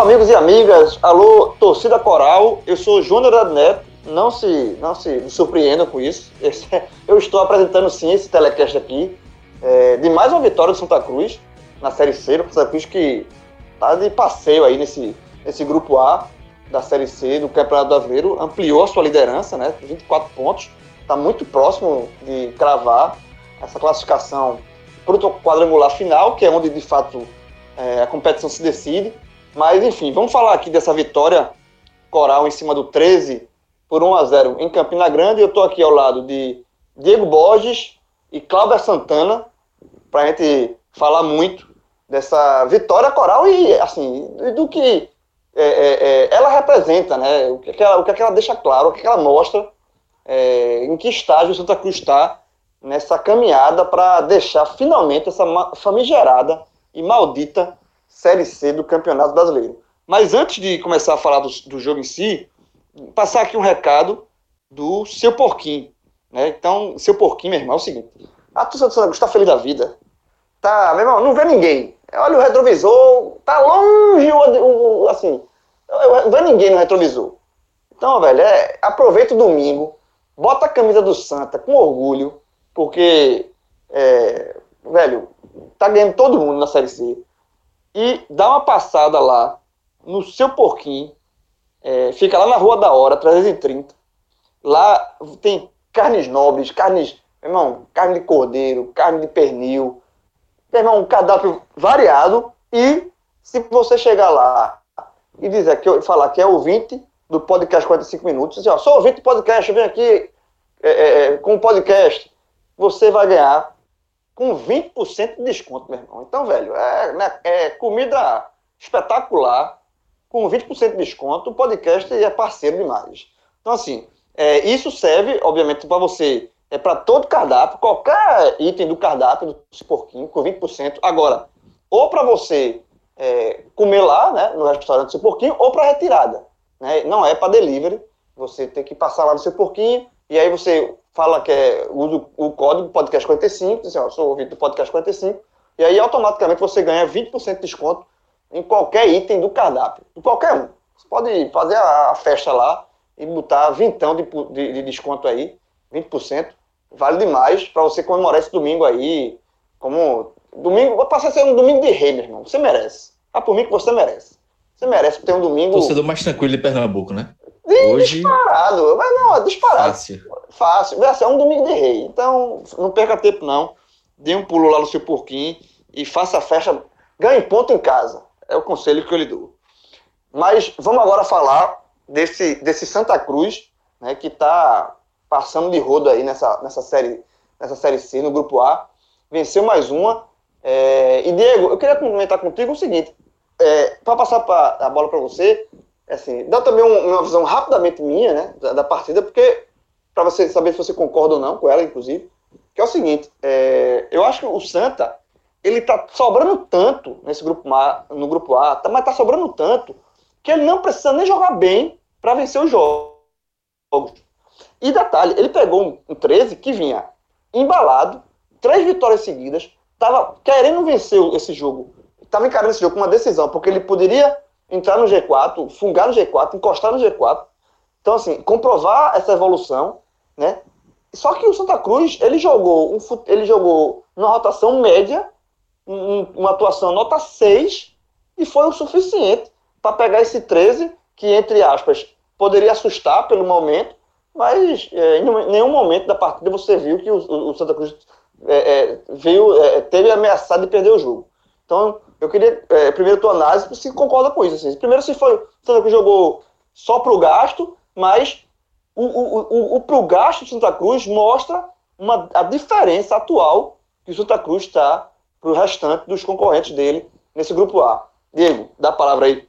Alô, amigos e amigas. Alô, torcida coral. Eu sou Júnior Neto. Não se, não se surpreendam com isso. Esse- eu estou apresentando sim esse telecast aqui é, de mais uma vitória do Santa Cruz na Série C. O Santa Cruz que tá de passeio aí nesse, nesse grupo A da Série C do Campeonato Brasileiro. Ampliou a sua liderança, né? 24 pontos. Está muito próximo de cravar essa classificação para o quadrangular final, que é onde de fato é, a competição se decide. Mas, enfim, vamos falar aqui dessa vitória coral em cima do 13 por 1 a 0 em Campina Grande. Eu estou aqui ao lado de Diego Borges e Cláudia Santana para a gente falar muito dessa vitória coral e, assim, do que é, é, é, ela representa, né? O que, é ela, o é que ela deixa claro, o que, é ela mostra, em que estágio o Santa Cruz está nessa caminhada para deixar finalmente essa famigerada e maldita Série C do Campeonato Brasileiro. Mas antes de começar a falar do, do jogo em si, passar aqui um recado do seu porquinho. Né? Então, seu porquinho, meu irmão, é o seguinte: a torcida do Santa está feliz da vida. Tá, meu irmão, não vê ninguém. Olha o retrovisor, tá longe, o, o- assim, não vê ninguém no retrovisor. Então, velho, é, aproveita o domingo, bota a camisa do Santa com orgulho, porque, é, velho, tá ganhando todo mundo na Série C e dá uma passada lá no seu porquinho. é, fica lá na Rua da Hora, 330. Lá tem carnes nobres, carnes, irmão, carne de cordeiro, carne de pernil. Meu irmão, um cardápio variado. E se você chegar lá e dizer que falar que é ouvinte do podcast 45 minutos, dizer, ó, sou ouvinte do podcast, venho aqui é, é, é, com o podcast, você vai ganhar com 20% de desconto, meu irmão. Então, velho, é, né, é comida espetacular, com 20% de desconto, o podcast é parceiro demais. Então, assim, é, isso serve, obviamente, para você, é para todo cardápio, qualquer item do cardápio do porquinho, com 20%. Agora, ou para você é, comer lá, né, no restaurante do seu porquinho, ou para retirada. Né? Não é para delivery, você tem que passar lá no seu porquinho, e aí você fala que é, usa o código podcast 45, diz assim, ó, sou ouvinte do podcast 45, e aí automaticamente você ganha 20% de desconto em qualquer item do cardápio, em qualquer um. Você pode fazer a, festa lá e botar vintão de, de, de desconto aí, 20%, vale demais para você comemorar esse domingo aí, como domingo, vai passar a ser um domingo de rei, meu irmão, você merece. Ah, por mim que você merece. Você merece ter um domingo Torcedor mais tranquilo de Pernambuco, né? Hoje, disparado, mas não, é disparado. fácil. Fácil. Vai ser um domingo de rei. Então, não perca tempo, não. Dê um pulo lá no seu porquinho e faça a festa. Ganhe ponto em casa. É o conselho que eu lhe dou. Mas vamos agora falar desse, desse Santa Cruz, né, que está passando de rodo aí nessa, nessa, série, nessa série C, no grupo A. Venceu mais uma. É, e, Diego, eu queria comentar contigo o seguinte: para passar pra, a bola para você, assim, dá também um- uma visão rapidamente minha né, da, da partida, porque para você saber se você concorda ou não com ela, inclusive, que é o seguinte, é, eu acho que o Santa, ele tá sobrando tanto nesse grupo A, no grupo A, tá, mas tá sobrando tanto que ele não precisa nem jogar bem para vencer os jogos. E detalhe, ele pegou um, um 13 que vinha embalado, três vitórias seguidas, tava querendo vencer esse jogo, tava encarando esse jogo com uma decisão, porque ele poderia entrar no G4, fungar no G4, encostar no G4, então, assim, comprovar essa evolução, né? Só que o Santa Cruz, ele jogou, um, ele jogou numa rotação média, um- uma atuação nota 6, e foi o suficiente para pegar esse 13, que, entre aspas, poderia assustar pelo momento, mas é, em nenhum momento da partida você viu que o, o- o Santa Cruz é, é, veio, é, teve ameaçado de perder o jogo. Então, eu queria, é, primeiro, tua análise, se concorda com isso. Assim. Primeiro, se foi o Santa Cruz jogou só para o gasto, mas o, o, o, o para o gasto de Santa Cruz mostra uma, a diferença atual que o Santa Cruz está para o restante dos concorrentes dele nesse grupo A. Diego, dá a palavra aí.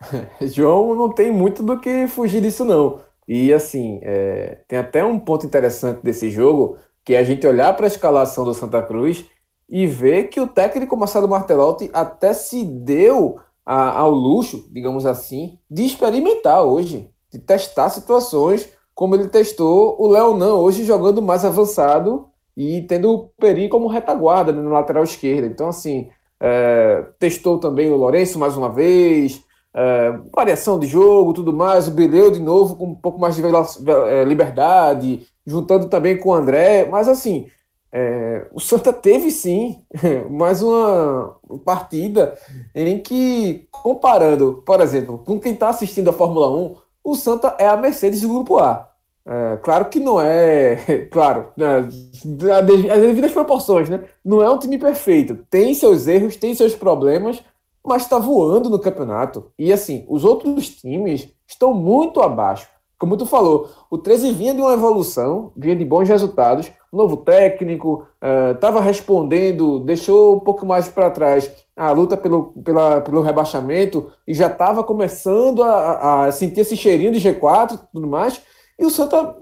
João não tem muito do que fugir disso, não. E assim, é, tem até um ponto interessante desse jogo, que é a gente olhar para a escalação do Santa Cruz e ver que o técnico Marcelo Martelotti até se deu a, ao luxo, digamos assim, de experimentar hoje, de testar situações como ele testou o Leonan hoje jogando mais avançado e tendo o Peri como retaguarda né, no lateral esquerdo. Então, assim, é, testou também o Lourenço mais uma vez, é, variação de jogo, tudo mais, o Bileu de novo com um pouco mais de é, liberdade, juntando também com o André, mas assim, é, o Santa teve sim mais uma partida em que, comparando, por exemplo, com quem está assistindo a Fórmula 1, o Santa é a Mercedes do Grupo A. É, claro que não é, claro, né, as devidas proporções, né? Não é um time perfeito. Tem seus erros, tem seus problemas, mas está voando no campeonato. E assim, os outros times estão muito abaixo. Como tu falou, o 13 vinha de uma evolução, vinha de bons resultados, novo técnico, estava uh, respondendo, deixou um pouco mais para trás a luta pelo, pela, pelo rebaixamento e já estava começando a, a, sentir esse cheirinho de G4 e tudo mais. E o Santa,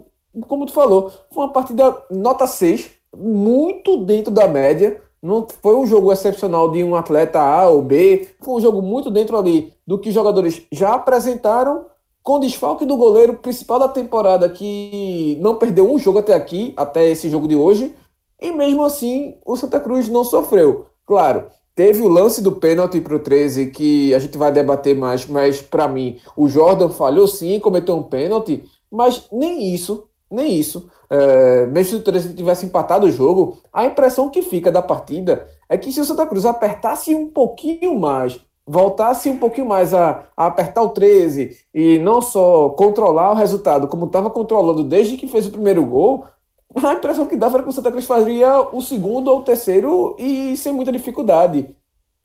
como tu falou, foi uma partida nota 6, muito dentro da média. Não foi um jogo excepcional de um atleta A ou B, foi um jogo muito dentro ali do que os jogadores já apresentaram com desfalque do goleiro principal da temporada, que não perdeu um jogo até aqui, até esse jogo de hoje, e mesmo assim o Santa Cruz não sofreu. Claro, teve o lance do pênalti para o 13, que a gente vai debater mais, mas para mim o Jordan falhou sim, cometeu um pênalti, mas nem isso, nem isso. É, mesmo se o 13 tivesse empatado o jogo, a impressão que fica da partida é que se o Santa Cruz apertasse um pouquinho mais voltasse um pouquinho mais a, a, apertar o 13 e não só controlar o resultado, como estava controlando desde que fez o primeiro gol, a impressão que dava era que o Santa Cruz faria o segundo ou o terceiro e sem muita dificuldade.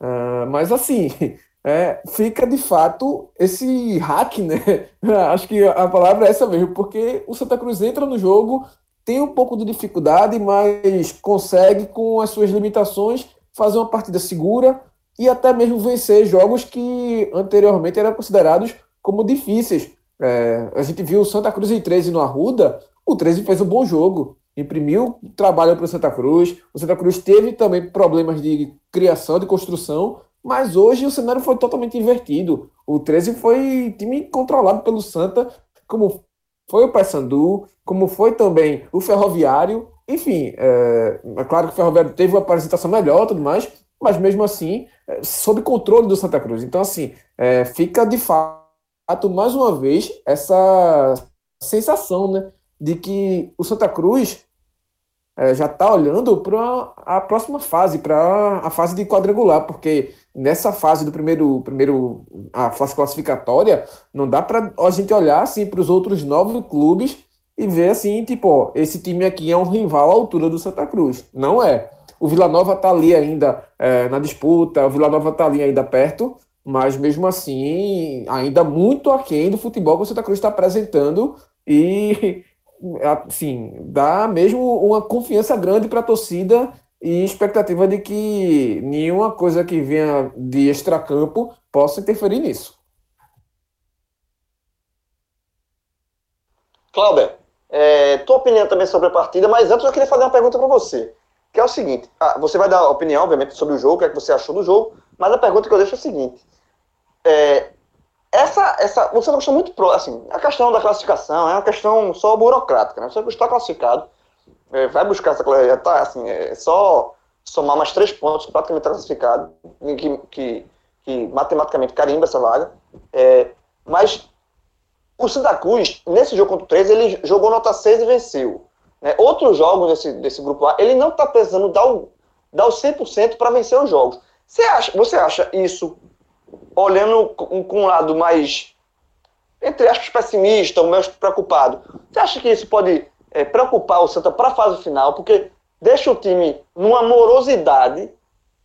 Uh, mas assim, é, fica de fato esse hack, né? Acho que a palavra é essa mesmo, porque o Santa Cruz entra no jogo, tem um pouco de dificuldade, mas consegue, com as suas limitações, fazer uma partida segura e até mesmo vencer jogos que anteriormente eram considerados como difíceis. É, a gente viu o Santa Cruz em 13 no Arruda, o 13 fez um bom jogo, imprimiu trabalho para o Santa Cruz. O Santa Cruz teve também problemas de criação, de construção, mas hoje o cenário foi totalmente invertido. O 13 foi time controlado pelo Santa, como foi o Paysandu, como foi também o Ferroviário. Enfim, é, é claro que o Ferroviário teve uma apresentação melhor tudo mais, mas mesmo assim, é, sob controle do Santa Cruz. Então, assim, é, fica de fato, mais uma vez, essa sensação né, de que o Santa Cruz é, já está olhando para a próxima fase, para a fase de quadrangular, porque nessa fase do primeiro, primeiro a fase classificatória, não dá para a gente olhar assim, para os outros nove clubes e ver assim, tipo, ó, esse time aqui é um rival à altura do Santa Cruz. Não é. O Vila Nova está ali ainda é, na disputa, o Vila Nova está ali ainda perto, mas mesmo assim, ainda muito aquém do futebol que o Santa Cruz está apresentando e assim, dá mesmo uma confiança grande para a torcida e expectativa de que nenhuma coisa que venha de extracampo possa interferir nisso. Cláudio, é, tua opinião também sobre a partida, mas antes eu queria fazer uma pergunta para você que é o seguinte: ah, você vai dar opinião, obviamente, sobre o jogo, o que, é que você achou do jogo, mas a pergunta que eu deixo é a seguinte: é, essa, essa, você é uma questão muito pro, assim, a questão da classificação é uma questão só burocrática, né? Você está classificado, é, vai buscar essa já tá, assim, é só somar mais três pontos, praticamente classificado, que, que, que matematicamente carimba essa vaga. É, mas o Santa Cruz, nesse jogo contra o 13, ele jogou nota 6 e venceu. Né? Outros jogos desse, desse grupo A, ele não está precisando dar o, dar o 100% para vencer os jogos. Você acha, você acha isso, olhando com, com um lado mais, entre aspas, pessimista, ou mais preocupado, você acha que isso pode é, preocupar o Santa para a fase final? Porque deixa o time numa morosidade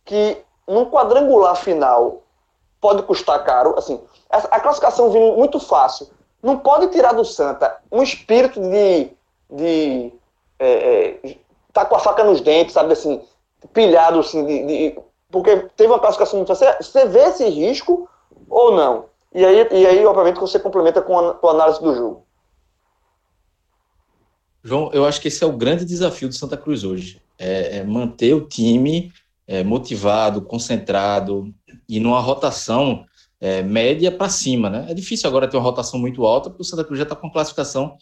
que num quadrangular final pode custar caro. Assim, a classificação vindo muito fácil. Não pode tirar do Santa um espírito de, de é, é, tá com a faca nos dentes, sabe assim, pilhado assim, de, de, porque teve uma classificação muito fácil. Você vê esse risco ou não? E aí, e aí obviamente, você complementa com a, com a análise do jogo. João, eu acho que esse é o grande desafio do Santa Cruz hoje. É, é manter o time é, motivado, concentrado e numa rotação é, média para cima. Né? É difícil agora ter uma rotação muito alta, porque o Santa Cruz já está com classificação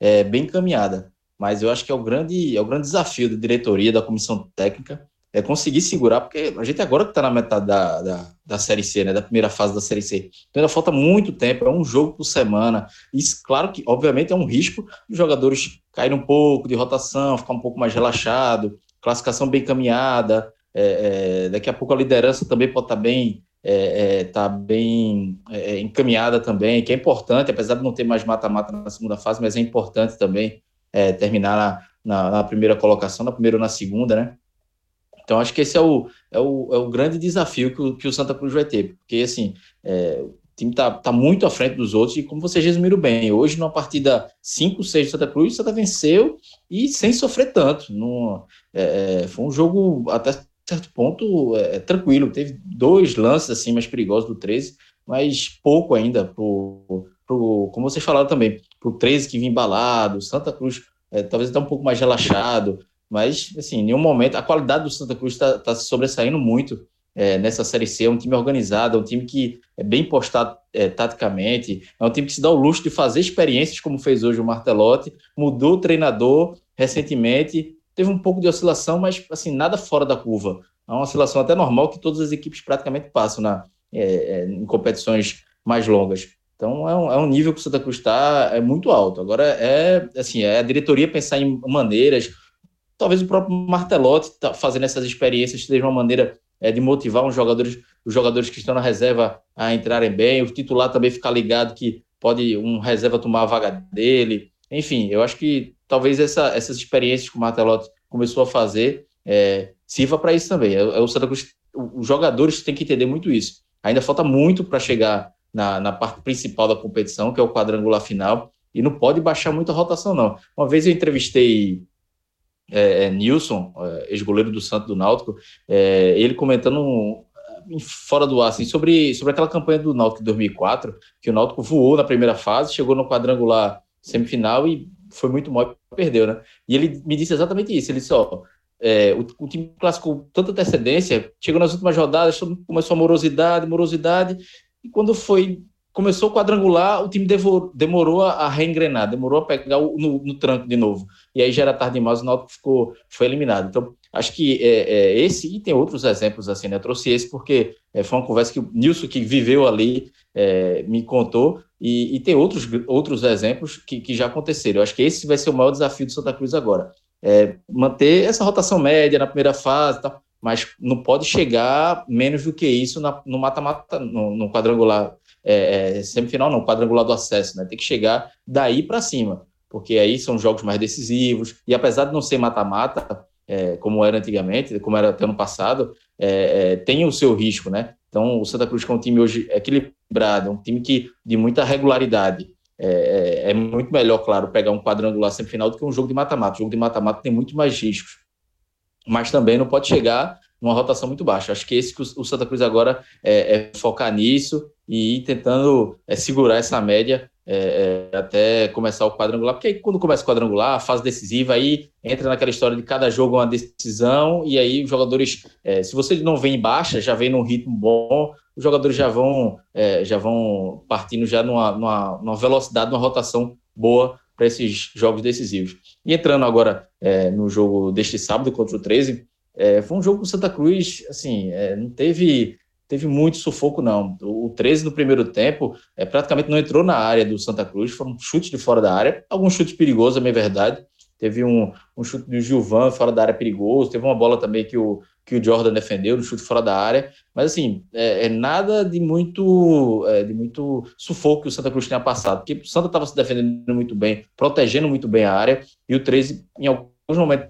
é, bem encaminhada. Mas eu acho que é o grande, é o grande desafio da diretoria, da comissão técnica, é conseguir segurar, porque a gente agora que está na metade da, da, da, Série C, né, da primeira fase da Série C, então ainda falta muito tempo, é um jogo por semana. Isso, claro que, obviamente, é um risco os jogadores caírem um pouco de rotação, ficar um pouco mais relaxado, classificação bem caminhada, é, é, daqui a pouco a liderança também pode estar tá bem, é, é tá bem é, encaminhada também, que é importante, apesar de não ter mais mata-mata na segunda fase, mas é importante também é, terminar na, na, na primeira colocação, na primeira ou na segunda, né? Então, acho que esse é o, é o, é o grande desafio que o, que o Santa Cruz vai ter, porque, assim, é, o time está tá muito à frente dos outros, e como vocês resumiram bem, hoje, numa partida 5-6 de Santa Cruz, o Santa venceu e sem sofrer tanto. No, é, é, foi um jogo, até certo ponto, é, é, tranquilo. Teve dois lances, assim, mais perigosos do 13, mas pouco ainda pro, pro como vocês falaram também, pro 13 que vinha embalado, Santa Cruz é, talvez até um pouco mais relaxado, mas, assim, em nenhum momento. A qualidade do Santa Cruz está tá se sobressaindo muito é, nessa Série C. É um time organizado, é um time que é bem postado é, taticamente, é um time que se dá o luxo de fazer experiências, como fez hoje o Martelotti, mudou o treinador recentemente, teve um pouco de oscilação, mas, assim, nada fora da curva. É uma oscilação até normal que todas as equipes praticamente passam na, é, é em competições mais longas. Então é um, é um, nível que o Santa Cruz está é muito alto. Agora é assim, é a diretoria pensar em maneiras, talvez o próprio Martelotti tá fazendo essas experiências seja uma maneira é, de motivar os jogadores, os jogadores que estão na reserva a entrarem bem, o titular também ficar ligado que pode um reserva tomar a vaga dele. Enfim, eu acho que talvez essa, essas experiências que o Martelotti começou a fazer é, sirva para isso também. É, é o Santa Cruz, os jogadores têm que entender muito isso. Ainda falta muito para chegar na, na parte principal da competição, que é o quadrangular final, e não pode baixar muito a rotação, não. Uma vez eu entrevistei é, é, Nilson, é, ex-goleiro do Santo do Náutico, é, ele comentando fora do ar assim, sobre, sobre aquela campanha do Náutico de 2004, que o Náutico voou na primeira fase, chegou no quadrangular semifinal e foi muito mal e perdeu, né? E ele me disse exatamente isso. Ele disse: ó, é, o, o, time classificou tanta antecedência, chegou nas últimas rodadas, começou a morosidade, morosidade, e quando foi começou o quadrangular, o time devor, demorou a reengrenar, demorou a pegar o, no, no, tranco de novo. E aí já era tarde demais, o Náutico ficou, foi eliminado. Então, acho que é, é, esse, e tem outros exemplos assim, né? Eu trouxe esse porque é, foi uma conversa que o Nilson, que viveu ali, é, me contou, e, e, tem outros, outros exemplos que, que já aconteceram. Eu acho que esse vai ser o maior desafio do Santa Cruz agora. É, manter essa rotação média na primeira fase, tá? Mas não pode chegar menos do que isso na, no mata-mata, no, no quadrangular é, é, semifinal não, quadrangular do acesso, né? Tem que chegar daí para cima, porque aí são jogos mais decisivos, e apesar de não ser mata-mata, é, como era antigamente, como era até ano passado, é, é, tem o seu risco, né? Então, o Santa Cruz, é um time hoje equilibrado, um time que de muita regularidade, é, é, é muito melhor, claro, pegar um quadrangular semifinal do que um jogo de mata-mata. O jogo de mata-mata tem muito mais riscos, mas também não pode chegar numa rotação muito baixa. Acho que esse que o Santa Cruz agora é, é focar nisso e ir tentando é, segurar essa média é, é, até começar o quadrangular, porque aí quando começa o quadrangular, a fase decisiva, aí entra naquela história de cada jogo uma decisão, e aí os jogadores, é, se você não vem em baixa, já vem num ritmo bom, os jogadores já vão, é, já vão partindo já numa, numa, numa velocidade, numa rotação boa para esses jogos decisivos. E entrando agora é, no jogo deste sábado contra o 13, é, foi um jogo com o Santa Cruz, assim, é, não teve teve muito sufoco, não. O 13 no primeiro tempo é, praticamente não entrou na área do Santa Cruz, foram chutes de fora da área, alguns chutes perigosos, é verdade. Teve um, um chute do Gilvan fora da área perigoso, teve uma bola também que o, que o Jordan defendeu, no chute fora da área, mas assim, é, é nada de muito é, de muito sufoco que o Santa Cruz tenha passado, porque o Santa estava se defendendo muito bem, protegendo muito bem a área, e o 13 em momentos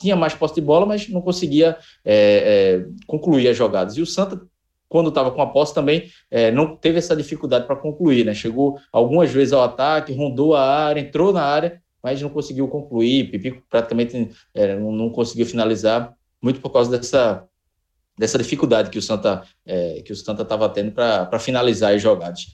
tinha mais posse de bola, mas não conseguia é, é, concluir as jogadas. E o Santa, quando estava com a posse, também é, não teve essa dificuldade para concluir, né? Chegou algumas vezes ao ataque, rondou a área, entrou na área, mas não conseguiu concluir. Pipico praticamente é, não, não, conseguiu finalizar, muito por causa dessa, dessa dificuldade que o Santa é, que o Santa estava tendo para finalizar as jogadas.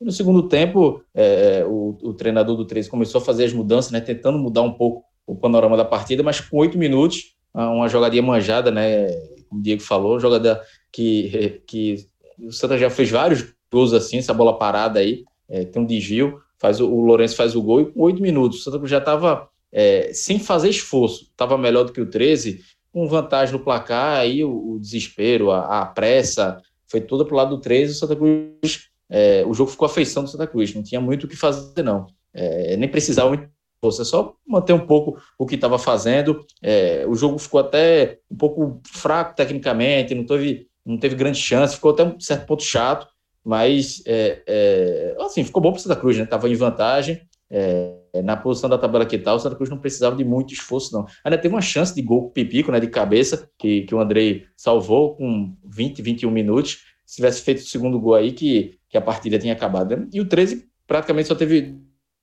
No segundo tempo, é, o, o, treinador do 13 começou a fazer as mudanças, né, tentando mudar um pouco o panorama da partida, mas com oito minutos, uma jogadinha manjada, né, como o Diego falou, jogada que, que o Santa já fez vários gols assim, essa bola parada aí, é, tem um desvio, faz o, o Lourenço faz o gol e com oito minutos, o Santa já estava é, sem fazer esforço, estava melhor do que o 13, com vantagem no placar, aí o, o desespero, a, a, pressa, foi toda para o lado do 13, o Santa Cruz é, o jogo ficou a feição do Santa Cruz, não tinha muito o que fazer, não. É, nem precisava muito força, só manter um pouco o que estava fazendo. É, o jogo ficou até um pouco fraco tecnicamente, não teve, não teve grande chance, ficou até um certo ponto chato, mas é, é, assim, ficou bom para o Santa Cruz, né? Estava em vantagem. É, na posição da tabela que tal, tá, o Santa Cruz não precisava de muito esforço, não. Ainda teve uma chance de gol com Pipico, né, de cabeça, que, que o Andrei salvou com 20, 21 minutos. Se tivesse feito o segundo gol aí, que que a partida tinha acabado. E o 13 praticamente só teve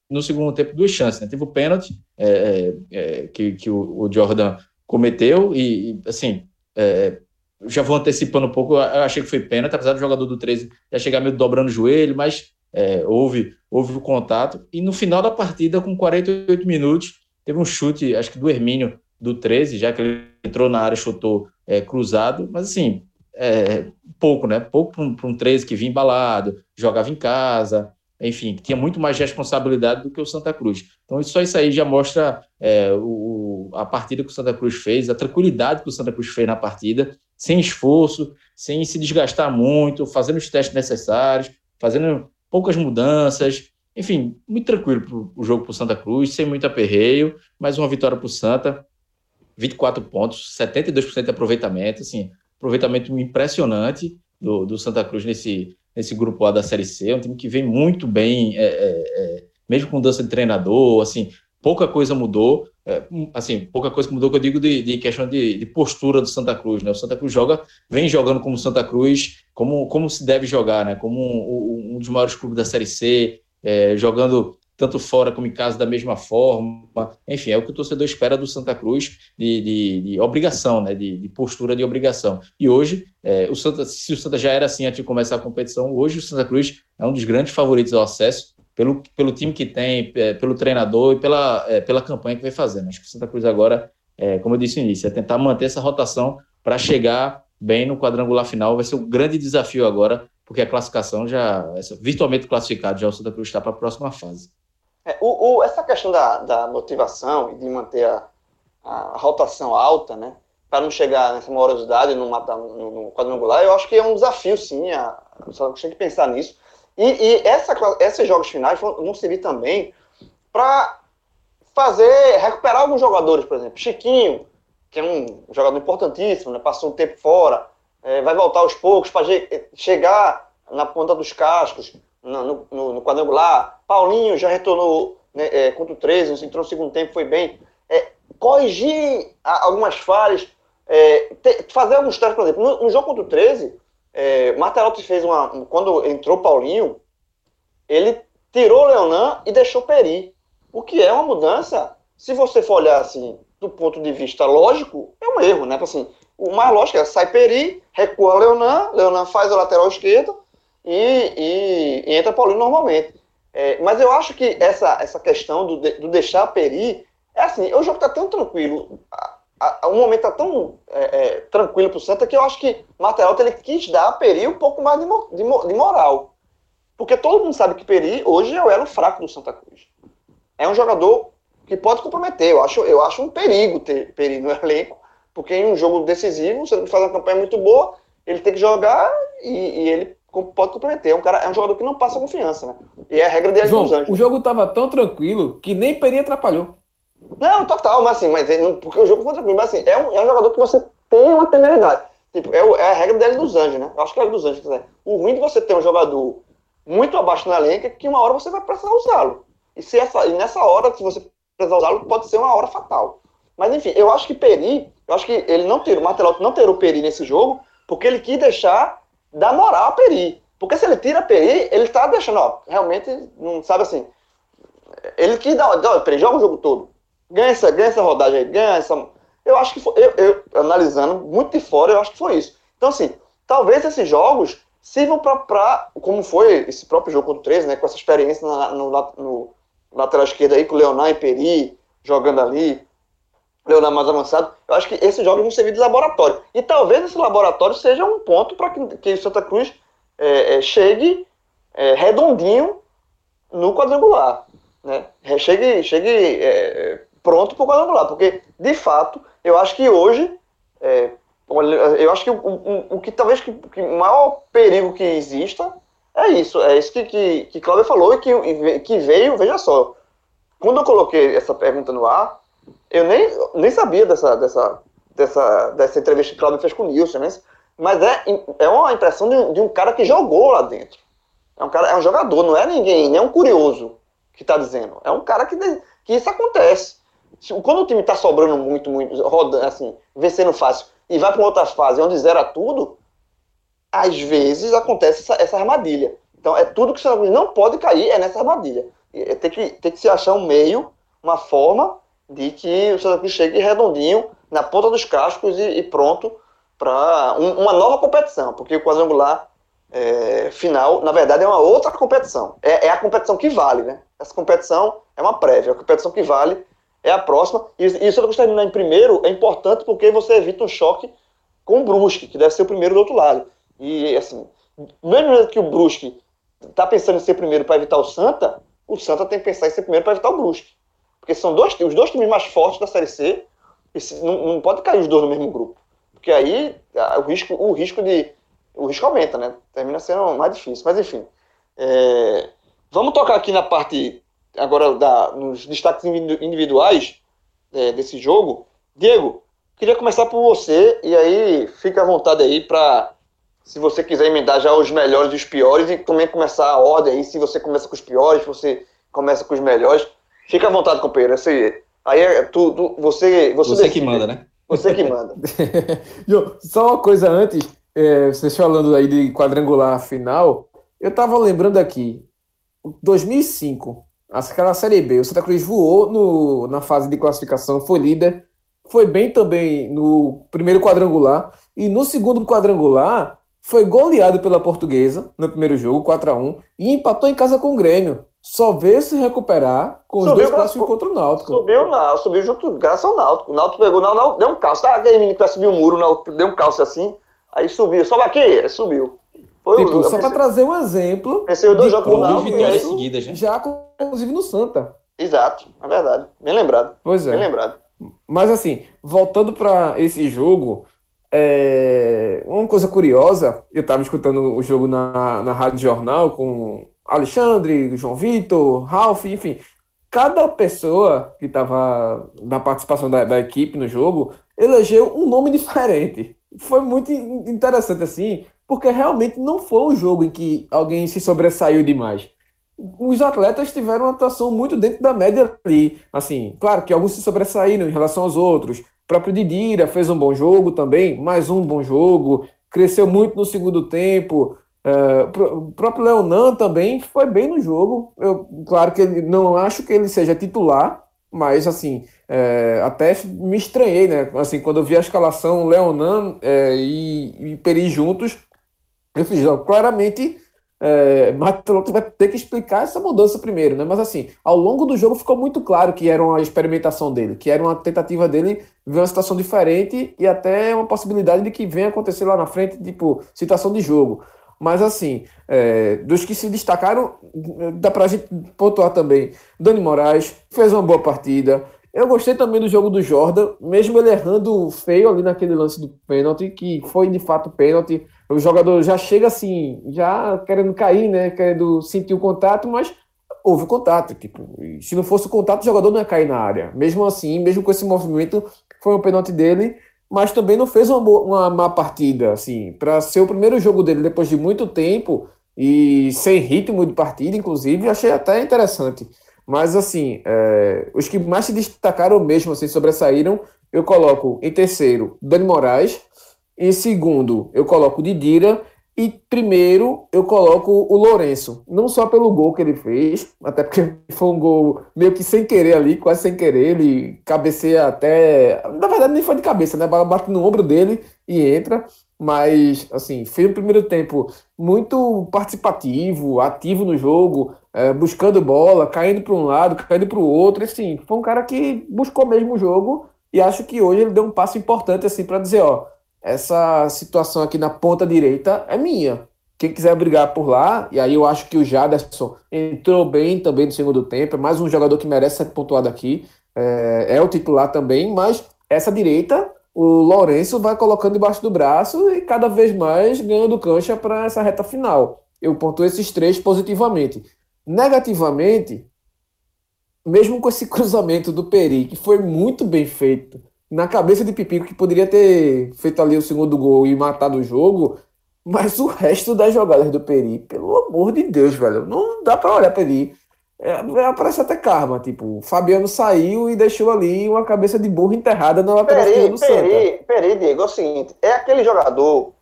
no segundo tempo duas chances. Né? Teve o pênalti é, é, é, que, que o, o, Jordan cometeu e, e assim, é, já vou antecipando um pouco, eu achei que foi pênalti, apesar do jogador do 13 já chegar meio dobrando o joelho, mas é, houve, houve o contato. E no final da partida, com 48 minutos, teve um chute, acho que do Hermínio, do 13, já que ele entrou na área, chutou é, cruzado, mas assim, é, pouco, né? Pouco para um, um 13 que vinha embalado, jogava em casa, enfim, tinha muito mais responsabilidade do que o Santa Cruz. Então, só isso aí já mostra é, o, a partida que o Santa Cruz fez, a tranquilidade que o Santa Cruz fez na partida, sem esforço, sem se desgastar muito, fazendo os testes necessários, fazendo poucas mudanças, enfim, muito tranquilo o jogo para o Santa Cruz, sem muito aperreio, mais uma vitória para o Santa, 24 pontos, 72% de aproveitamento, assim, aproveitamento impressionante do, do Santa Cruz nesse, nesse grupo A da Série C, é um time que vem muito bem, é, é, é, mesmo com mudança de treinador, assim, pouca coisa mudou, é, assim, pouca coisa mudou que eu digo de, de questão de, de, postura do Santa Cruz, né? O Santa Cruz joga, vem jogando como Santa Cruz, como, como se deve jogar, né? Como um, um dos maiores clubes da Série C, é, jogando tanto fora como em casa da mesma forma. Enfim, é o que o torcedor espera do Santa Cruz de, de, de obrigação, né? De, de, postura de obrigação. E hoje, é, o Santa, se o Santa já era assim antes de começar a competição, hoje o Santa Cruz é um dos grandes favoritos ao acesso. Pelo, pelo time que tem, é, pelo treinador e pela, é, pela campanha que vem fazendo. Acho que o Santa Cruz agora, é, como eu disse no início, é tentar manter essa rotação para chegar bem no quadrangular final. Vai ser um grande desafio agora, porque a classificação já, virtualmente classificado, já o Santa Cruz está para a próxima fase. É, o, o, essa questão da, da motivação e de manter a, a rotação alta, né? Para não chegar nessa morosidade no, no, no quadrangular, eu acho que é um desafio, sim. A, só tem que pensar nisso. E, e essa, esses jogos finais vão servir também para fazer, recuperar alguns jogadores, por exemplo. Chiquinho, que é um jogador importantíssimo, né? passou um tempo fora, é, vai voltar aos poucos para chegar na ponta dos cascos no, no, no quadrangular. Paulinho já retornou né, é, contra o 13, entrou no segundo tempo, foi bem. É, corrigir algumas falhas, é, fazer alguns testes, por exemplo, no, no, jogo contra o 13, é, Martelotti fez uma. Quando entrou Paulinho, ele tirou o Leonan e deixou Peri. O que é uma mudança, se você for olhar assim, do ponto de vista lógico, é um erro, né? Assim, o mais lógico é sai Peri, recua Leonan, Leonan faz a lateral esquerda, e, e, e entra Paulinho normalmente. É, mas eu acho que essa, essa questão do, do deixar Peri, é assim, o jogo está tão tranquilo, o momento está tão é, é, tranquilo para o Santa que eu acho que Martelotto ele quis dar a Peri um pouco mais de, de, de, moral. Porque todo mundo sabe que Peri hoje é o elo fraco do Santa Cruz. É um jogador que pode comprometer. Eu acho, eu acho um perigo ter Peri no elenco, porque em um jogo decisivo, você faz uma campanha muito boa, ele tem que jogar e, e ele pode comprometer. É um, cara, é um jogador que não passa confiança, né? E é a regra dele João, dos Anjos. O jogo tava tão tranquilo que nem Peri atrapalhou. Não, total, mas assim, mas ele, porque o jogo foi tranquilo, mas assim, é um, é um jogador que você tem uma temeridade. Tipo, é, é a regra dele dos Anjos, né? Eu acho que é a dos Anjos. Né? O ruim de você ter um jogador muito abaixo na lenha é que uma hora você vai precisar usá-lo. E, se essa, e nessa hora, se você precisar usá-lo, pode ser uma hora fatal. Mas enfim, eu acho que Peri, eu acho que ele não ter, o Martelotti não ter o Peri nesse jogo, porque ele quis deixar dar moral a Peri. Porque se ele tira Peri, ele tá deixando, ó, realmente, não sabe assim. Ele quis dar, ó, Peri, joga o jogo todo. Ganha essa, ganha essa rodagem aí, ganha essa. Eu acho que foi, eu, eu, analisando muito de fora, eu acho que foi isso. Então, assim, talvez esses jogos sirvam para, como foi esse próprio jogo contra o 13, né, com essa experiência na, no, no, lateral esquerdo aí, com o Leonardo e Peri jogando ali, Leonardo mais avançado, eu acho que esses jogos vão servir de laboratório. E talvez esse laboratório seja um ponto para que, que o Santa Cruz é, é, chegue é, redondinho no quadrangular. Né? Chegue, chegue é, pronto para o quadrangular. Porque, de fato, eu acho que hoje, é, eu acho que o, o, o que talvez que, que, maior perigo que exista é isso. É isso que, que, que Cláudio falou e que, que veio, veja só. Quando eu coloquei essa pergunta no ar, eu nem, nem sabia dessa, dessa, dessa, dessa entrevista que Cláudio fez com o Nilson, né? mas é, é uma impressão de, de, um cara que jogou lá dentro. É um, cara, é um jogador, não é ninguém, nem é um curioso que está dizendo. É um cara que, que isso acontece. Quando o time está sobrando muito, muito, rodando, assim, vencendo fácil, e vai para outra fase onde zera tudo, às vezes acontece essa, essa armadilha. Então é tudo que o não pode cair é nessa armadilha. Tem que, tem que se achar um meio, uma forma de que o Santa Cruz chegue redondinho na ponta dos cascos e, e pronto para um, uma nova competição, porque o quadrangular é, final, na verdade, é uma outra competição. É, é, a competição que vale, né? Essa competição é uma prévia, a competição que vale é a próxima. E, e se o Santa terminar em primeiro, é importante porque você evita um choque com o Brusque, que deve ser o primeiro do outro lado. E, assim, mesmo que o Brusque está pensando em ser primeiro para evitar o Santa, o Santa tem que pensar em ser primeiro para evitar o Brusque. Porque são dois, os dois times mais fortes da Série C, e não, não pode cair os dois no mesmo grupo. Porque aí o risco, o risco de. O risco aumenta, né? Termina sendo mais difícil. Mas enfim. É, vamos tocar aqui na parte. Agora, da, nos destaques individuais é, desse jogo. Diego, queria começar por você, e aí fica à vontade aí para. Se você quiser emendar já os melhores e os piores, e também começar a ordem aí. Se você começa com os piores, você começa com os melhores. Fica à vontade, companheiro. Esse, aí é tu, tu, você, você. Você que manda, né? Você que manda. Só uma coisa antes, é, vocês falando aí de quadrangular final, eu tava lembrando aqui, 2005, aquela Série B, o Santa Cruz voou no, na fase de classificação, foi líder, foi bem também no primeiro quadrangular, e no segundo quadrangular foi goleado pela Portuguesa no primeiro jogo, 4 a 1 e empatou em casa com o Grêmio só vê se recuperar com os dois passos contra o Náutico. Subiu, não, subiu junto, graças ao Náutico. O Náutico pegou, não, não, deu um calço. Tá, aquele menino que vai subir o muro, não, deu um calço assim, aí subiu. Sobe aqui, subiu. Foi tipo, o, só para trazer um exemplo. Pensei dois jogos do Náutico. vitórias seguidas, já. já, inclusive no Santa. Exato, é verdade. Bem lembrado. Pois é. Bem lembrado. Mas assim, voltando para esse jogo, é... uma coisa curiosa, eu estava escutando o jogo na, na Rádio Jornal com Alexandre, João Vitor, Ralph, enfim, cada pessoa que estava na participação da, da, equipe no jogo elegeu um nome diferente. Foi muito interessante assim, porque realmente não foi um jogo em que alguém se sobressaiu demais. Os atletas tiveram uma atuação muito dentro da média ali. Assim, claro que alguns se sobressaíram em relação aos outros. O próprio Didira fez um bom jogo também, mais um bom jogo, cresceu muito no segundo tempo. É, o próprio Leonan também foi bem no jogo. Eu, claro que ele, não acho que ele seja titular, mas assim, é, até me estranhei, né? Assim, quando eu vi a escalação Leonan é, e, e Peri juntos, claramente é, Martelotti vai ter que explicar essa mudança primeiro, né? Mas assim, ao longo do jogo ficou muito claro que era uma experimentação dele, que era uma tentativa dele ver uma situação diferente e até uma possibilidade de que venha acontecer lá na frente, tipo, situação de jogo. Mas assim, é, dos que se destacaram, dá pra gente pontuar também. Dani Moraes fez uma boa partida. Eu gostei também do jogo do Jordan, mesmo ele errando feio ali naquele lance do pênalti, que foi de fato pênalti. O jogador já chega assim, já querendo cair, né? Querendo sentir o contato, mas houve contato. Tipo, se não fosse o contato, o jogador não ia cair na área. Mesmo assim, mesmo com esse movimento, foi um pênalti dele mas também não fez uma, uma má partida, assim, para ser o primeiro jogo dele depois de muito tempo e sem ritmo de partida, inclusive, achei até interessante. Mas, assim, é, os que mais se destacaram mesmo, assim, sobressaíram, eu coloco em terceiro Dani Moraes, em segundo eu coloco Didira e primeiro eu coloco o Lourenço. Não só pelo gol que ele fez, até porque foi um gol meio que sem querer ali, quase sem querer. Ele cabeceia até. Na verdade, nem foi de cabeça, né? Bate no ombro dele e entra. Mas, assim, fez um primeiro tempo muito participativo, ativo no jogo, é, buscando bola, caindo para um lado, caindo para o outro. Assim, foi um cara que buscou mesmo o jogo e acho que hoje ele deu um passo importante assim para dizer: ó essa situação aqui na ponta direita é minha. Quem quiser brigar por lá, e aí eu acho que o Jaderson entrou bem também no segundo tempo, é mais um jogador que merece ser pontuado aqui, é, é o titular também, mas essa direita, o Lourenço vai colocando debaixo do braço e cada vez mais ganhando cancha para essa reta final. Eu pontuo esses três positivamente. Negativamente, mesmo com esse cruzamento do Peri, que foi muito bem feito, na cabeça de Pipico, que poderia ter feito ali o segundo gol e matado o jogo, mas o resto das jogadas do Peri, pelo amor de Deus, velho, não dá para olhar ele. É, é, parece até karma, tipo, o Fabiano saiu e deixou ali uma cabeça de burro enterrada na lateral Peri, do Peri, Santa. Peri, Diego, é o seguinte, é aquele jogador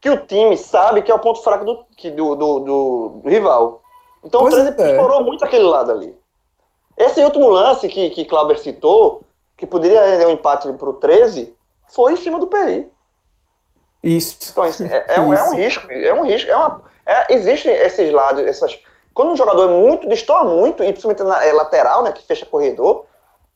que o time sabe que é o ponto fraco do, do, do, do, do rival. Então pois o 13 é. explorou muito aquele lado ali. Esse último lance que, que Clauber citou, que poderia render um empate para o 13, foi em cima do Peri. Isso. Então, assim, é, é, um, é, um, risco, é um risco, é uma, é, existem esses lados, essas. Quando um jogador é muito, destoa muito, e principalmente na é lateral, né, que fecha corredor,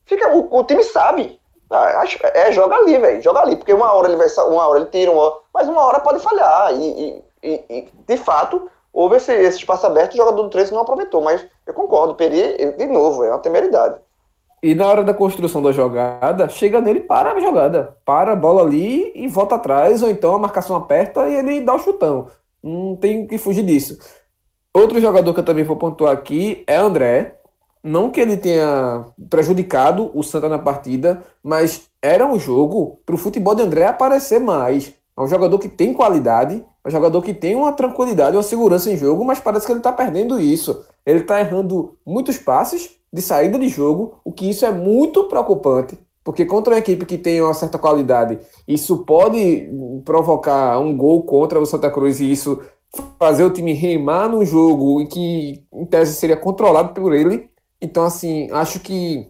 fica, o, o time sabe. Ah, é, joga ali, velho, joga ali, porque uma hora ele vai, uma hora ele tira, uma, mas uma hora pode falhar. E, e, e de fato, houve esse, esse espaço aberto, o jogador do 13 não aproveitou, mas eu concordo, Peri, de novo, é uma temeridade. E na hora da construção da jogada, chega nele, para a jogada. Para a bola ali e volta atrás, ou então a marcação aperta e ele dá o chutão. Não tem que fugir disso. Outro jogador que eu também vou pontuar aqui é André. Não que ele tenha prejudicado o Santa na partida, mas era um jogo para o futebol de André aparecer mais. É um jogador que tem qualidade, é um jogador que tem uma tranquilidade, uma segurança em jogo, mas parece que ele está perdendo isso. Ele está errando muitos passes de saída de jogo, o que isso é muito preocupante, porque contra uma equipe que tem uma certa qualidade, isso pode provocar um gol contra o Santa Cruz e isso fazer o time remar num jogo em que, em tese, seria controlado por ele. Então, assim, acho que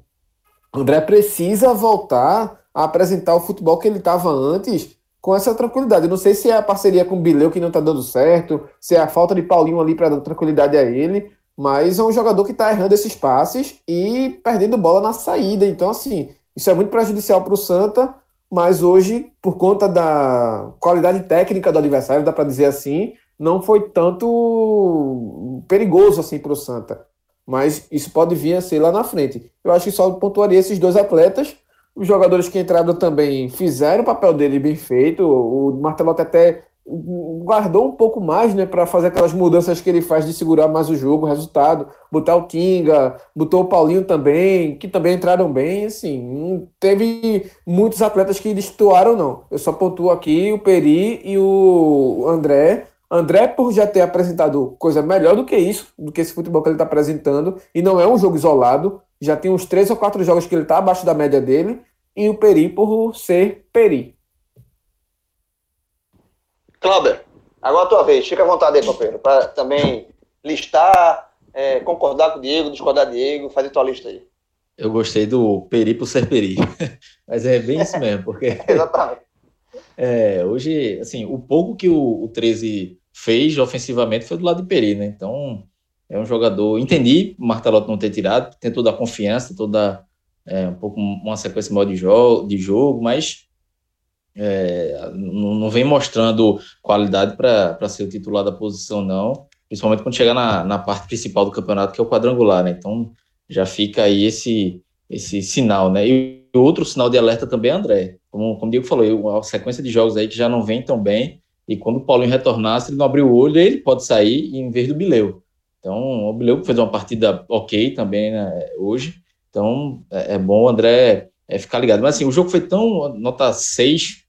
André precisa voltar a apresentar o futebol que ele estava antes com essa tranquilidade. Não sei se é a parceria com o Bileu que não está dando certo, se é a falta de Paulinho ali para dar tranquilidade a ele, mas é um jogador que está errando esses passes e perdendo bola na saída. Então, assim, isso é muito prejudicial para o Santa, mas hoje, por conta da qualidade técnica do adversário, dá para dizer assim, não foi tanto perigoso assim para o Santa. Mas isso pode vir a ser lá na frente. Eu acho que só pontuaria esses dois atletas. Os jogadores que entraram também fizeram o papel dele bem feito. O Martelotti até guardou um pouco mais, né, para fazer aquelas mudanças que ele faz de segurar mais o jogo, o resultado, botar o Kinga, botou o Paulinho também, que também entraram bem, assim, teve muitos atletas que destoaram não. Eu só pontuo aqui o Peri e o André. André por já ter apresentado coisa melhor do que isso, do que esse futebol que ele está apresentando, e não é um jogo isolado, já tem uns três ou quatro jogos que ele está abaixo da média dele, e o Peri por ser Peri. Clauber, agora a tua vez. Fica à vontade aí, companheiro, para também listar, é, concordar com o Diego, discordar com o Diego, fazer tua lista aí. Eu gostei do peri por ser peri. Mas é bem isso mesmo, porque. Exatamente. É, hoje, assim, o pouco que o, o 13 fez ofensivamente foi do lado de Peri, né? Então, é um jogador. Entendi o Martelotti não ter tirado, tem toda a confiança, toda é, um pouco uma sequência maior de, jo de jogo, mas é, não, não, vem mostrando qualidade para ser o titular da posição, não. Principalmente quando chegar na, na parte principal do campeonato, que é o quadrangular, né? Então já fica aí esse, esse sinal, né? E outro sinal de alerta também é André. Como, como o Diego falou, a sequência de jogos aí que já não vem tão bem. E quando o Paulinho retornar, se ele não abrir o olho, ele pode sair em vez do Bileu. Então, o Bileu fez uma partida ok também né, hoje. Então, é, é bom o André é, ficar ligado. Mas assim, o jogo foi tão nota 6,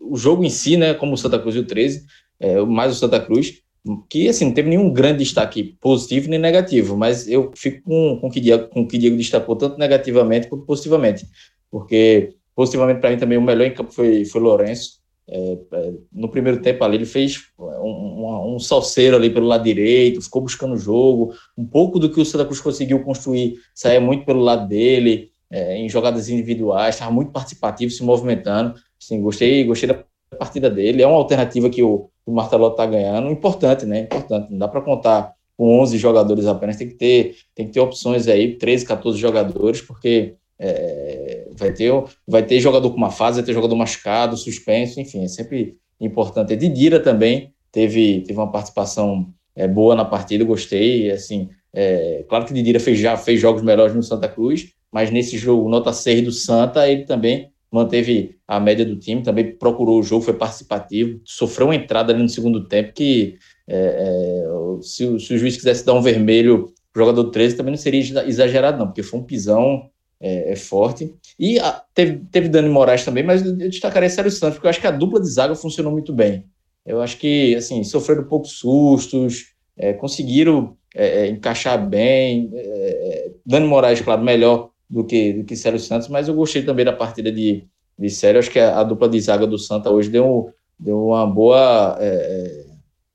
o jogo em si, né, como o Santa Cruz e o 13, é, mais o Santa Cruz, que assim, não teve nenhum grande destaque positivo nem negativo, mas eu fico com, com, que Diego, com que Diego destacou, tanto negativamente quanto positivamente, porque positivamente para mim também o melhor em campo foi, foi Lourenço. É, é, no primeiro tempo ali ele fez um, um, um salseiro ali pelo lado direito, ficou buscando o jogo, um pouco do que o Santa Cruz conseguiu construir saía muito pelo lado dele, é, em jogadas individuais, estava muito participativo, se movimentando. Gostei, gostei da partida dele. É uma alternativa que o, o Martelotto está ganhando, importante, né? Importante. Não dá para contar com 11 jogadores apenas, tem que ter, tem que ter opções aí, 13, 14 jogadores, porque é, vai, ter, vai ter jogador com uma fase, vai ter jogador machucado, suspenso, enfim, é sempre importante. Didira também teve, teve uma participação é, boa na partida, gostei, assim, é, claro que Didira fez, já fez jogos melhores no Santa Cruz, mas nesse jogo, nota 6 do Santa, ele também manteve a média do time, também procurou o jogo, foi participativo, sofreu uma entrada ali no segundo tempo que é, é, se, se, o juiz quisesse dar um vermelho pro jogador 13 também não seria exagerado não, porque foi um pisão é, é forte. E a, teve, teve Dani Moraes também, mas eu destacaria Sérgio Santos, porque eu acho que a dupla de zaga funcionou muito bem. Eu acho que, assim, sofreram poucos sustos, é, conseguiram é, encaixar bem. Dani Moraes, claro, melhor do que, do que Célio Santos, mas eu gostei também da partida de, de Célio. Acho que a, a dupla de zaga do Santa hoje deu, deu uma boa é, é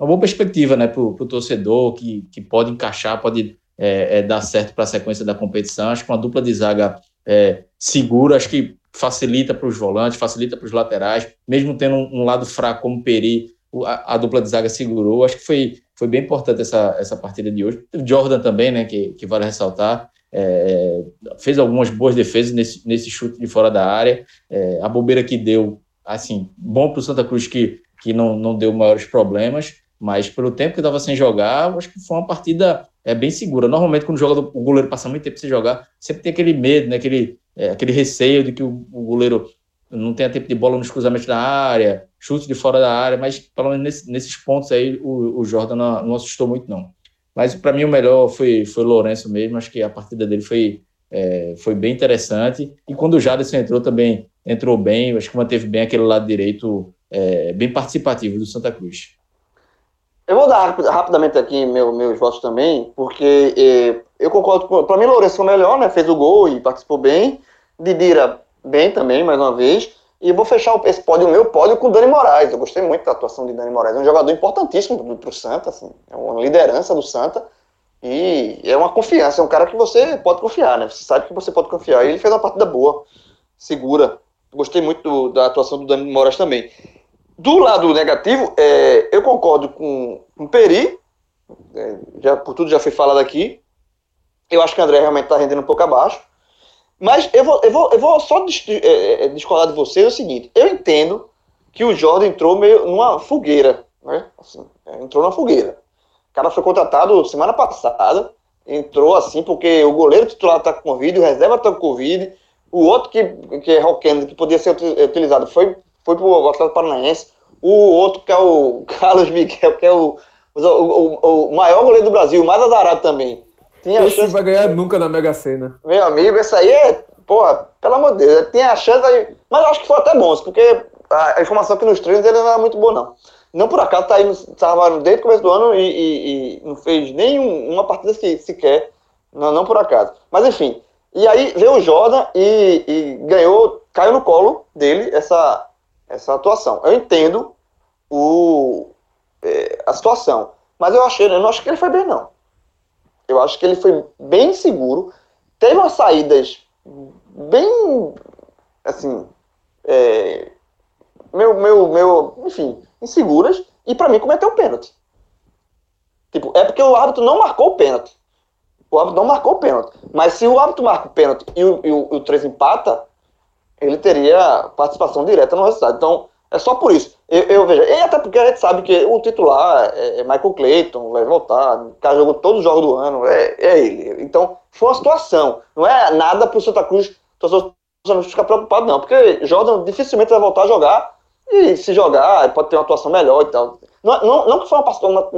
uma boa perspectiva né, para o torcedor que, que pode encaixar, pode é, é, dar certo para a sequência da competição. Acho que uma dupla de zaga é, segura, acho que facilita para os volantes, facilita para os laterais, mesmo tendo um, um, lado fraco como Peri, a, a, dupla de zaga segurou. Acho que foi, foi bem importante essa, essa partida de hoje. Jordan também, né, que, que vale ressaltar é, fez algumas boas defesas nesse, nesse chute de fora da área. É, a bobeira que deu, assim, bom para o Santa Cruz que, que não, não deu maiores problemas, mas pelo tempo que estava sem jogar, acho que foi uma partida é, bem segura. Normalmente, quando o goleiro passa muito tempo sem jogar, sempre tem aquele medo, né, aquele, é, aquele receio de que o, o, goleiro não tenha tempo de bola nos cruzamentos da área, chute de fora da área, mas pelo menos nesse, nesses pontos aí o, o Jordan não, não assustou muito, não. Mas para mim o melhor foi foi o Lourenço mesmo. Acho que a partida dele foi é, foi bem interessante. E quando o Jadson entrou também entrou bem. Acho que manteve bem aquele lado direito é, bem participativo do Santa Cruz. Eu vou dar rapidamente aqui meu, meus votos também, porque é, eu concordo. Para mim, Lourenço foi melhor, né? Fez o gol e participou bem. Didira, bem também, mais uma vez. E vou fechar esse pódio, meu pódio, com o Dani Moraes. Eu gostei muito da atuação de Dani Moraes. É um jogador importantíssimo para o Santa, assim. É uma liderança do Santa. E é uma confiança, é um cara que você pode confiar, né? Você sabe que você pode confiar. E ele fez uma partida boa, segura. Gostei muito do, da atuação do Dani Moraes também. Do lado negativo, é, eu concordo com, com o Peri, é, já, por tudo já foi falado aqui. Eu acho que o André realmente está rendendo um pouco abaixo. Mas eu vou, eu vou, eu vou só é, é, discordar de vocês o seguinte: eu entendo que o Jordan entrou meio numa fogueira, né? Assim, é, entrou na fogueira. O cara foi contratado semana passada, entrou assim porque o goleiro titular está com Covid, o reserva está com Covid, o outro que, que é Rockend, que podia ser utilizado, foi, foi para o Atlético Paranaense, o outro que é o Carlos Miguel, que é o, o, o, o maior goleiro do Brasil, mais azarado também tinha esse chance... vai ganhar nunca na Mega Sena. Meu amigo, esse aí é. Porra, pelo amor de Deus, tinha a chance aí. Mas eu acho que foi até bom, porque a informação que nos treinos ele não era muito boa, não. Não por acaso tá aí no, tava desde o começo do ano e, e, e não fez nenhuma partida sequer. Não, não por acaso. Mas enfim. E aí veio o Jordan e, e ganhou, caiu no colo dele essa, essa atuação. Eu entendo o, é, a situação. Mas eu achei, eu não acho que ele foi bem, não. Eu acho que ele foi bem seguro. Teve umas saídas bem, assim, é, meu, meu, meu, enfim, inseguras. E para mim cometeu o pênalti. Tipo, é porque o árbitro não marcou o pênalti. O árbitro não marcou o pênalti. Mas se o árbitro marca o pênalti e o, e o, o 3 empata, ele teria participação direta no resultado. Então, é só por isso. Eu, eu vejo. E até porque a gente sabe que o titular é, é Michael Clayton, vai voltar. O cara jogou todos os jogos do ano. É, é ele. Então, foi uma situação. Não é nada pro Santa Cruz. Ficar preocupado, não. Porque Jordan dificilmente vai voltar a jogar. E se jogar, pode ter uma atuação melhor e tal. Não, não, não que foi uma, uma,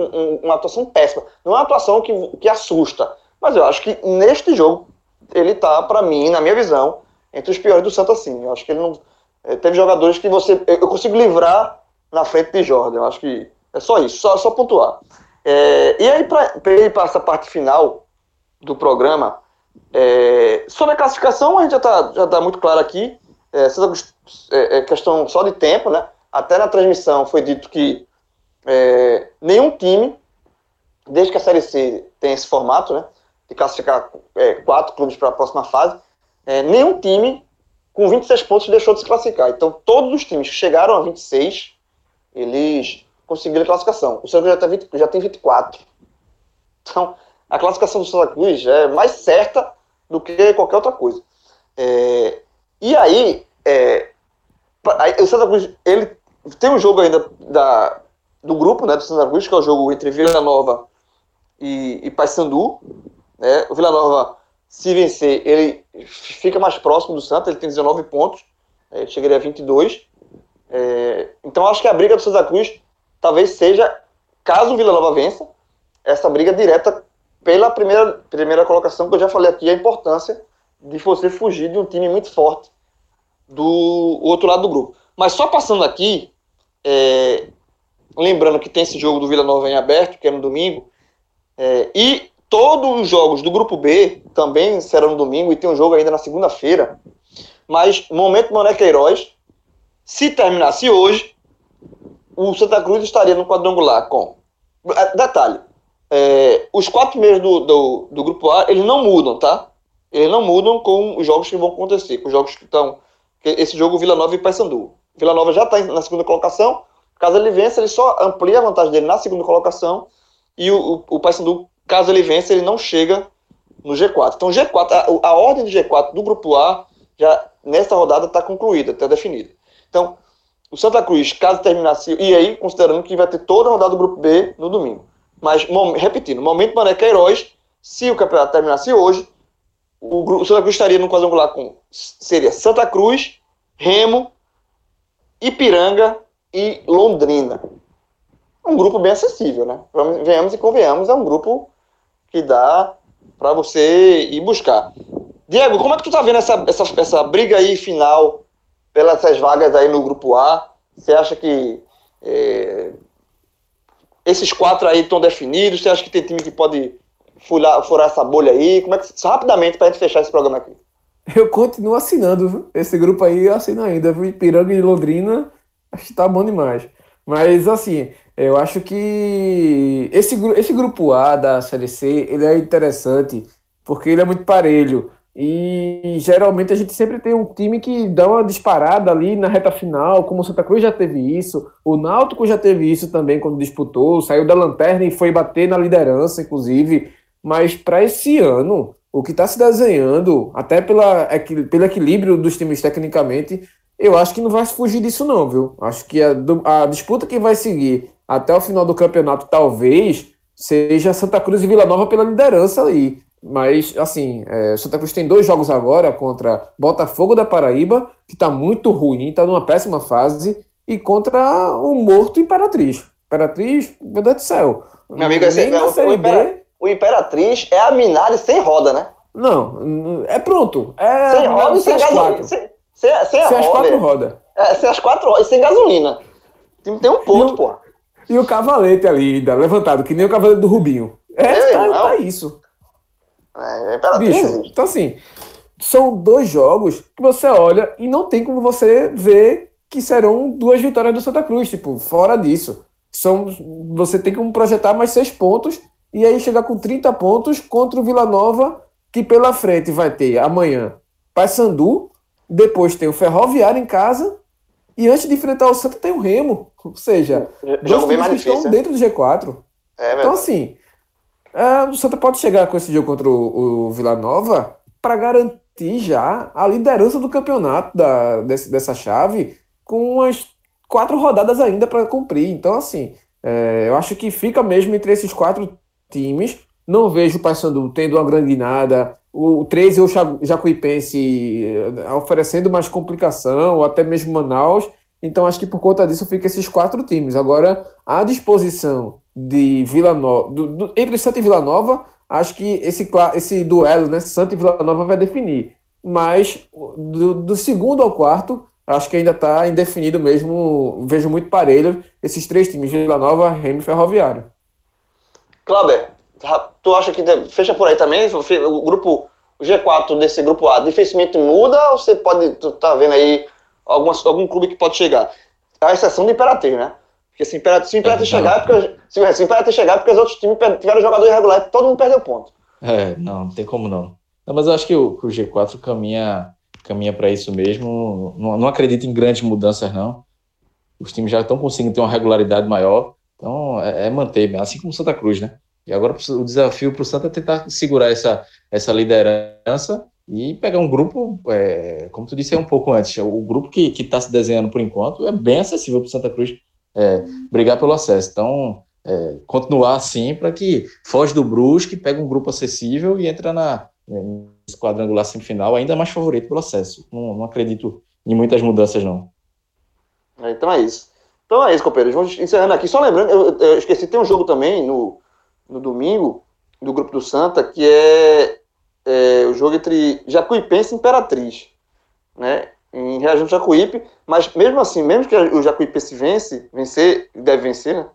uma, atuação péssima. Não é uma atuação que, que assusta. Mas eu acho que neste jogo, ele tá, para mim, na minha visão, entre os piores do Santa, sim. Eu acho que ele não é, teve jogadores que você. Eu consigo livrar na frente de Jordan. Eu acho que é só isso, só, só pontuar. É, e aí, para ir para essa parte final do programa, é, sobre a classificação, a gente já está já tá muito claro aqui. É, é, é, questão só de tempo, né? Até na transmissão foi dito que é, nenhum time, desde que a Série C tem esse formato, né? De classificar é, quatro clubes para a próxima fase, é, nenhum time com 26 pontos deixou de se classificar. Então, todos os times que chegaram a 26, eles conseguiram a classificação. O Santa Cruz já tem, 20, já tem 24. Então, a classificação do Santa Cruz é mais certa do que qualquer outra coisa. É, e aí, é, o Santa Cruz, ele tem um jogo ainda da, do grupo, né, do Santa Cruz, que é o jogo entre Vila Nova e, e Paysandu. Né? O Vila Nova, se vencer, ele fica mais próximo do Santa, ele tem 19 pontos, é, chegaria a 22. É, então, acho que a briga do Santa Cruz talvez seja, caso o Vila Nova vença, essa briga direta pela primeira, primeira colocação, que eu já falei aqui, a importância de você fugir de um time muito forte do outro lado do grupo. Mas só passando aqui, é, lembrando que tem esse jogo do Vila Nova em aberto, que é no domingo, é, e todos os jogos do grupo B também serão no domingo, e tem um jogo ainda na segunda-feira. Mas, momento Mané Queiroz, se terminasse hoje, o Santa Cruz estaria no quadrangular com. É, detalhe, é, os quatro meses do, do, do, grupo A, eles não mudam, tá? Eles não mudam com os jogos que vão acontecer, com os jogos que estão. Esse jogo Vila Nova e Paysandu. Vila Nova já está na segunda colocação. Caso ele vença, ele só amplia a vantagem dele na segunda colocação. E o, o, o Paysandu, caso ele vença, ele não chega no G4. Então, G4, a, a ordem de G4 do grupo A, já nesta rodada está concluída, está definida. Então, o Santa Cruz, caso terminasse, e aí, considerando que vai ter toda a rodada do grupo B no domingo. Mas, repetindo, momento Mané Queiroz, se o campeonato terminasse hoje, o, o Santa Cruz estaria no quadrangular com seria Santa Cruz, Remo, Ipiranga e Londrina. Um grupo bem acessível, né? Venhamos e convenhamos, é um grupo que dá para você ir buscar. Diego, como é que tu tá vendo essa, essa, essa briga aí final pelas vagas aí no grupo A? Você acha que é, esses quatro aí estão definidos? Você acha que tem time que pode furar, furar essa bolha aí? Como é que, rapidamente, para a gente fechar esse programa aqui. Eu continuo assinando, esse grupo aí eu assino ainda, viu? Ipiranga e Londrina, acho que tá bom demais. Mas, assim, eu acho que esse, esse grupo A da Série C, ele é interessante, porque ele é muito parelho. E geralmente a gente sempre tem um time que dá uma disparada ali na reta final, como o Santa Cruz já teve isso, o Náutico já teve isso também quando disputou, saiu da lanterna e foi bater na liderança, inclusive. Mas para esse ano, o que está se desenhando, até pela, pelo equilíbrio dos times tecnicamente, eu acho que não vai fugir disso, não, viu? Acho que a, a disputa que vai seguir até o final do campeonato, talvez, seja Santa Cruz e Vila Nova pela liderança aí. Mas, assim, é, Santa Cruz tem dois jogos agora contra Botafogo da Paraíba, que está muito ruim, está numa péssima fase, e contra o morto Imperatriz. Imperatriz, meu Deus do céu. Meu amigo, esse, é, o, Impera, o, Imperatriz é a Minari sem roda, né? Não, é pronto. É, sem roda e sem, gasolina. Sem, sem, sem, sem, as quatro rodas. É, sem as quatro rodas e sem gasolina. Tem um ponto, pô. E o cavalete ali, levantado, que nem o cavalete do Rubinho. É, tá, tá isso. É, é Bicho, então assim, são dois jogos que você olha e não tem como você ver que serão duas vitórias do Santa Cruz, tipo, fora disso. São, você tem como projetar mais seis pontos e aí chegar com 30 pontos contra o Vila Nova, que pela frente vai ter amanhã Paysandu, depois tem o Ferroviário em casa e antes de enfrentar o Santa tem o Remo. Ou seja, jogo bem mais difícil, estão dentro do G4. É então, assim, é, o Santa pode chegar com esse jogo contra o, o Vila Nova para garantir já a liderança do campeonato da, desse, dessa chave com umas quatro rodadas ainda para cumprir. Então, assim, é, eu acho que fica mesmo entre esses quatro times. Não vejo o Paysandu tendo uma grande nada. O 13 ou o Jacuipense é, oferecendo mais complicação, ou até mesmo Manaus. Então, acho que por conta disso fica esses quatro times. Agora, a disposição de Vila Nova, entre Santa e Vila Nova, acho que esse, esse duelo, né, Santa e Vila Nova vai definir. Mas do, do segundo ao quarto, acho que ainda está indefinido mesmo. Vejo muito parelho esses três times, Vila Nova, Remo e Ferroviário. Clauber, tu acha que fecha por aí também? O grupo o G4 desse grupo A dificilmente muda ou você pode, tu tá vendo aí algumas, algum clube que pode chegar? A exceção do Imperatriz, né? Porque se o Imperatriz, se Imperatriz é, chegar, porque, se, se Imperatriz chegar, porque os outros times tiveram jogador irregular, todo mundo perdeu ponto. É, não, não tem como não. não mas eu acho que o, que o G4 caminha, caminha para isso mesmo. Não, não acredito em grandes mudanças, não. Os times já estão conseguindo ter uma regularidade maior. Então, é, é manter, assim como Santa Cruz, né? E agora o desafio para o Santa é tentar segurar essa, essa liderança e pegar um grupo, é, como tu disse um pouco antes, o grupo que está se desenhando por enquanto é bem acessível para o Santa Cruz é, brigar pelo acesso. Então, é, continuar assim para que foge do Brusque, pega um grupo acessível e entra na né, quadrangular semifinal ainda mais favorito pelo acesso. Não, não acredito em muitas mudanças, não. É, então é isso. Então é isso, companheiros. Vamos encerrando aqui. Só lembrando, eu, eu esqueci, tem um jogo também no, no domingo, do grupo do Santa, que é, é o jogo entre Jacuipense e Imperatriz, né? Em reação Jacuípe, mas mesmo assim, mesmo que o Jacuipense vence, vencer, deve vencer, né?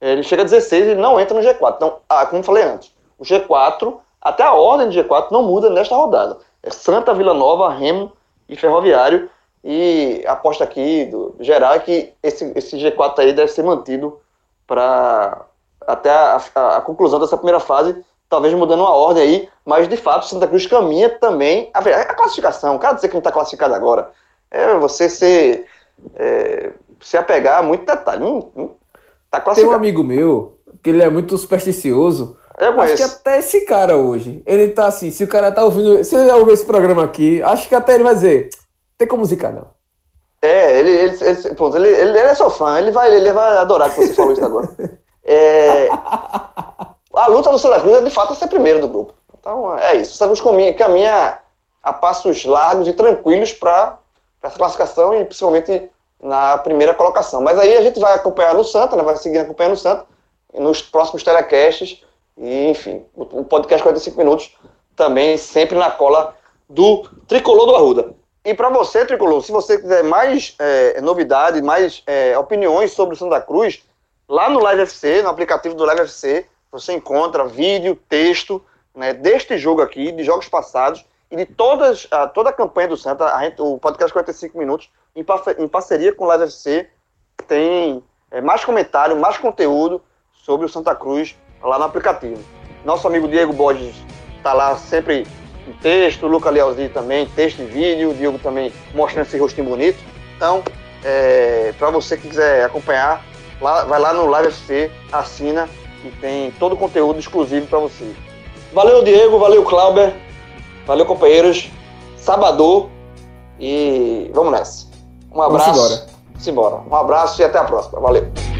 Ele chega a 16 e não entra no G4. Então, ah, como falei antes, o G4, até a ordem de G4 não muda nesta rodada. É Santa, Vila Nova, Remo e Ferroviário. E aposta aqui do geral é que esse, esse G4 aí deve ser mantido para até a, a, a, conclusão dessa primeira fase, talvez mudando uma ordem aí, mas de fato Santa Cruz caminha também a, a classificação. Cara dizer que não está classificado agora, é você se, é, se apegar a muito detalhe. Não, não tá Tem um amigo meu que ele é muito supersticioso. Eu acho que até esse cara hoje, ele tá assim, se o cara tá ouvindo, se ele ouvir esse programa aqui, acho que até ele vai dizer, tem como zicar não. É, ele, ele, ele, ele, ele, ele é seu fã, ele vai, ele vai adorar que você falou isso agora. É, a luta do Santa Cruz é de fato ser primeiro do grupo. Então é isso. O Santa Cruz caminha, a passos largos e tranquilos para essa classificação e principalmente na primeira colocação. Mas aí a gente vai acompanhar no Santa, né, vai seguir acompanhando o Santa nos próximos telecasts e, enfim, o podcast 45 minutos também sempre na cola do Tricolor do Arruda. E para você, Tricolor, se você quiser mais é, novidades, mais é, opiniões sobre o Santa Cruz, Lá no Live FC, no aplicativo do Live FC, você encontra vídeo, texto né, deste jogo aqui, de jogos passados e de todas, a, toda a campanha do Santa, gente, o podcast 45 minutos, em, em parceria com o Live FC, tem é, mais comentário, mais conteúdo sobre o Santa Cruz lá no aplicativo. Nosso amigo Diego Borges está lá sempre em texto, Luca Lealzi também, texto e vídeo, o Diego também mostrando esse rostinho bonito. Então, é, para você que quiser acompanhar, Lá, vai lá no Live FC, assina e tem todo o conteúdo exclusivo para você. Valeu, Diego, valeu, Clauber, valeu, companheiros. Sabador e vamos nessa. Um abraço. Vamos embora. Um abraço e até a próxima. Valeu.